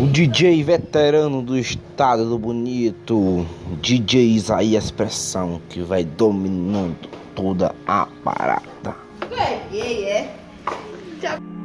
O DJ veterano do estado do bonito, DJ Isaías Pressão, que vai dominando toda a parada. Peguei, é? tchau.